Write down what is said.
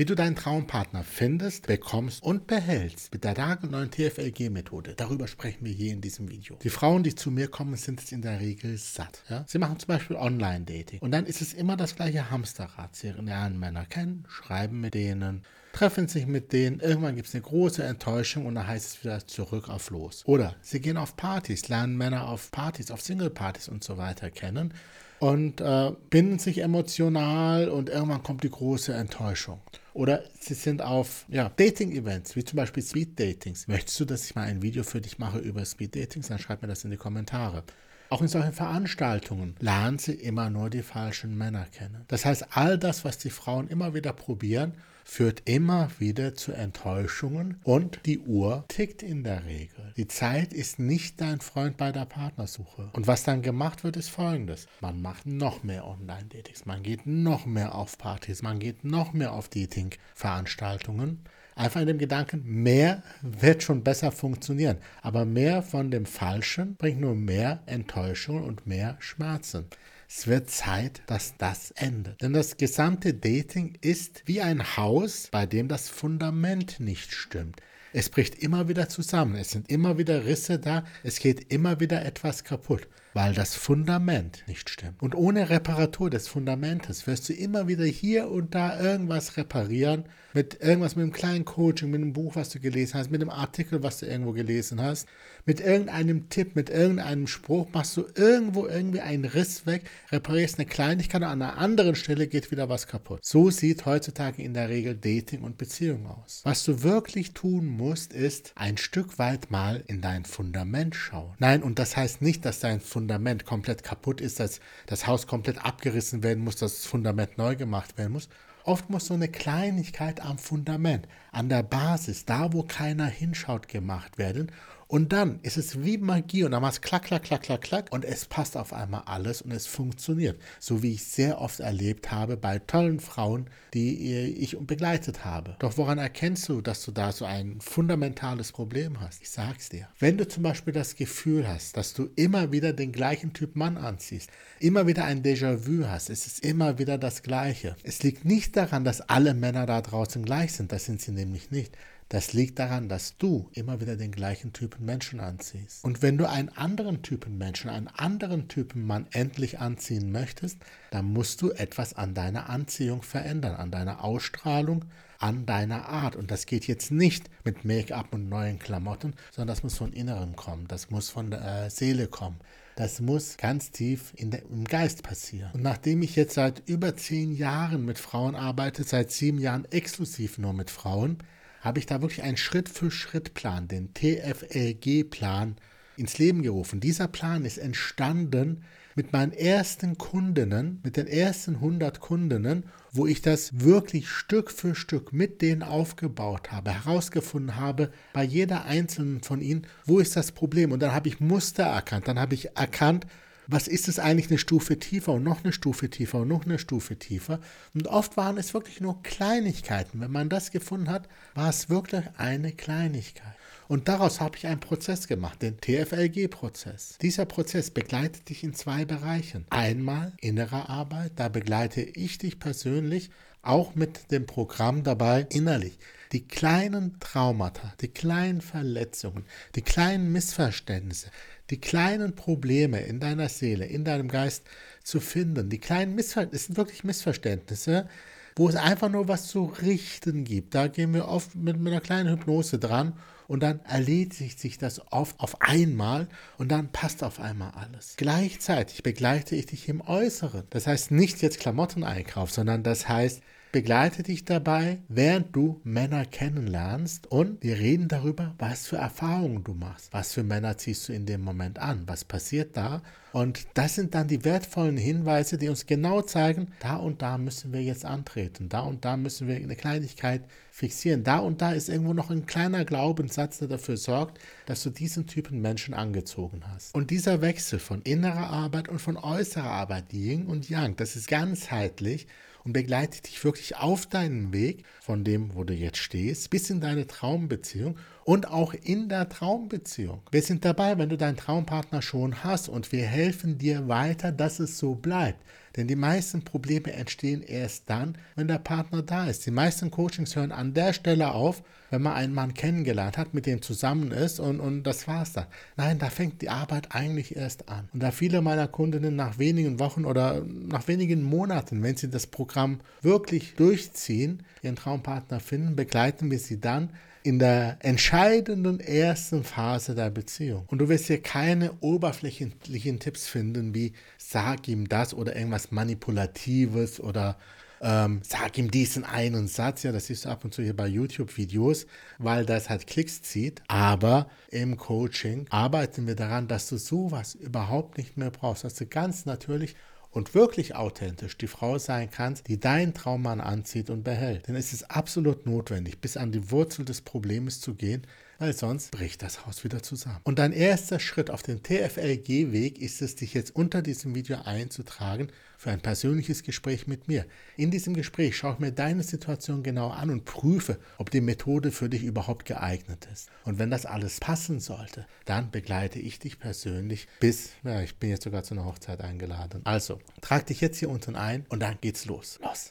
Wie du deinen Traumpartner findest, bekommst und behältst mit der nagelneuen TFLG-Methode. Darüber sprechen wir hier in diesem Video. Die Frauen, die zu mir kommen, sind es in der Regel satt. Ja? Sie machen zum Beispiel Online-Dating. Und dann ist es immer das gleiche Hamsterrad. Sie lernen Männer kennen, schreiben mit denen, treffen sich mit denen, irgendwann gibt es eine große Enttäuschung und dann heißt es wieder zurück auf los. Oder sie gehen auf Partys, lernen Männer auf Partys, auf Single-Partys und so weiter kennen und äh, binden sich emotional und irgendwann kommt die große Enttäuschung. Oder sie sind auf ja, Dating-Events, wie zum Beispiel Speed-Datings. Möchtest du, dass ich mal ein Video für dich mache über Speed-Datings? Dann schreib mir das in die Kommentare. Auch in solchen Veranstaltungen lernen sie immer nur die falschen Männer kennen. Das heißt, all das, was die Frauen immer wieder probieren, führt immer wieder zu Enttäuschungen und die Uhr tickt in der Regel. Die Zeit ist nicht dein Freund bei der Partnersuche. Und was dann gemacht wird, ist folgendes. Man macht noch mehr Online-Datings, man geht noch mehr auf Partys, man geht noch mehr auf Dating-Veranstaltungen. Einfach in dem Gedanken, mehr wird schon besser funktionieren. Aber mehr von dem Falschen bringt nur mehr Enttäuschung und mehr Schmerzen. Es wird Zeit, dass das endet. Denn das gesamte Dating ist wie ein Haus, bei dem das Fundament nicht stimmt. Es bricht immer wieder zusammen, es sind immer wieder Risse da, es geht immer wieder etwas kaputt weil das Fundament nicht stimmt. Und ohne Reparatur des Fundamentes wirst du immer wieder hier und da irgendwas reparieren, mit irgendwas mit einem kleinen Coaching, mit einem Buch, was du gelesen hast, mit einem Artikel, was du irgendwo gelesen hast, mit irgendeinem Tipp, mit irgendeinem Spruch, machst du irgendwo irgendwie einen Riss weg, reparierst eine Kleinigkeit und an einer anderen Stelle geht wieder was kaputt. So sieht heutzutage in der Regel Dating und Beziehung aus. Was du wirklich tun musst, ist ein Stück weit mal in dein Fundament schauen. Nein, und das heißt nicht, dass dein Fundament Fundament komplett kaputt ist, dass das Haus komplett abgerissen werden muss, dass das Fundament neu gemacht werden muss. Oft muss so eine Kleinigkeit am Fundament, an der Basis, da wo keiner hinschaut, gemacht werden. Und dann ist es wie Magie und dann macht es klack, klack, klack, klack, klack und es passt auf einmal alles und es funktioniert. So wie ich sehr oft erlebt habe bei tollen Frauen, die ich begleitet habe. Doch woran erkennst du, dass du da so ein fundamentales Problem hast? Ich sag's dir. Wenn du zum Beispiel das Gefühl hast, dass du immer wieder den gleichen Typ Mann anziehst, immer wieder ein Déjà-vu hast, es ist immer wieder das Gleiche. Es liegt nicht daran, dass alle Männer da draußen gleich sind, das sind sie nämlich nicht. Das liegt daran, dass du immer wieder den gleichen Typen Menschen anziehst. Und wenn du einen anderen Typen Menschen, einen anderen Typen Mann endlich anziehen möchtest, dann musst du etwas an deiner Anziehung verändern, an deiner Ausstrahlung, an deiner Art. Und das geht jetzt nicht mit Make-up und neuen Klamotten, sondern das muss von Innerem kommen, das muss von der äh, Seele kommen. Das muss ganz tief der, im Geist passieren. Und nachdem ich jetzt seit über zehn Jahren mit Frauen arbeite, seit sieben Jahren exklusiv nur mit Frauen, habe ich da wirklich einen Schritt-für-Schritt-Plan, den TFLG-Plan, ins Leben gerufen. Dieser Plan ist entstanden mit meinen ersten Kundinnen, mit den ersten 100 Kundinnen, wo ich das wirklich Stück für Stück mit denen aufgebaut habe, herausgefunden habe, bei jeder einzelnen von ihnen, wo ist das Problem. Und dann habe ich Muster erkannt, dann habe ich erkannt, was ist es eigentlich eine Stufe tiefer und noch eine Stufe tiefer und noch eine Stufe tiefer. Und oft waren es wirklich nur Kleinigkeiten. Wenn man das gefunden hat, war es wirklich eine Kleinigkeit. Und daraus habe ich einen Prozess gemacht, den TFLG-Prozess. Dieser Prozess begleitet dich in zwei Bereichen. Einmal innere Arbeit, da begleite ich dich persönlich auch mit dem Programm dabei innerlich. Die kleinen Traumata, die kleinen Verletzungen, die kleinen Missverständnisse, die kleinen Probleme in deiner Seele, in deinem Geist zu finden. Die kleinen Missverständnisse, sind wirklich Missverständnisse, wo es einfach nur was zu richten gibt. Da gehen wir oft mit, mit einer kleinen Hypnose dran und dann erledigt sich das oft auf einmal und dann passt auf einmal alles. Gleichzeitig begleite ich dich im Äußeren. Das heißt nicht jetzt Klamotteneinkauf, sondern das heißt, begleite dich dabei, während du Männer kennenlernst und wir reden darüber, was für Erfahrungen du machst. Was für Männer ziehst du in dem Moment an? Was passiert da? Und das sind dann die wertvollen Hinweise, die uns genau zeigen, da und da müssen wir jetzt antreten, da und da müssen wir eine Kleinigkeit fixieren, da und da ist irgendwo noch ein kleiner Glaubenssatz, der dafür sorgt, dass du diesen Typen Menschen angezogen hast. Und dieser Wechsel von innerer Arbeit und von äußerer Arbeit, Yin und Yang, das ist ganzheitlich und begleitet dich wirklich auf deinen Weg von dem, wo du jetzt stehst, bis in deine Traumbeziehung und auch in der Traumbeziehung. Wir sind dabei, wenn du deinen Traumpartner schon hast und wir helfen dir weiter, dass es so bleibt. Denn die meisten Probleme entstehen erst dann, wenn der Partner da ist. Die meisten Coachings hören an der Stelle auf, wenn man einen Mann kennengelernt hat, mit dem zusammen ist und, und das war's dann. Nein, da fängt die Arbeit eigentlich erst an. Und da viele meiner Kundinnen nach wenigen Wochen oder nach wenigen Monaten, wenn sie das Programm wirklich durchziehen, ihren Traumpartner finden, begleiten wir sie dann in der entscheidenden ersten Phase der Beziehung. Und du wirst hier keine oberflächlichen Tipps finden, wie sag ihm das oder irgendwas Manipulatives oder ähm, sag ihm diesen einen Satz. Ja, das siehst du ab und zu hier bei YouTube-Videos, weil das halt Klicks zieht. Aber im Coaching arbeiten wir daran, dass du sowas überhaupt nicht mehr brauchst, dass du ganz natürlich und wirklich authentisch die Frau sein kannst, die deinen Traummann anzieht und behält. Denn es ist absolut notwendig, bis an die Wurzel des Problems zu gehen, weil sonst bricht das Haus wieder zusammen. Und dein erster Schritt auf dem TFLG-Weg ist es, dich jetzt unter diesem Video einzutragen für ein persönliches Gespräch mit mir. In diesem Gespräch schaue ich mir deine Situation genau an und prüfe, ob die Methode für dich überhaupt geeignet ist. Und wenn das alles passen sollte, dann begleite ich dich persönlich bis, ja, ich bin jetzt sogar zu einer Hochzeit eingeladen. Also, trag dich jetzt hier unten ein und dann geht's los. Los!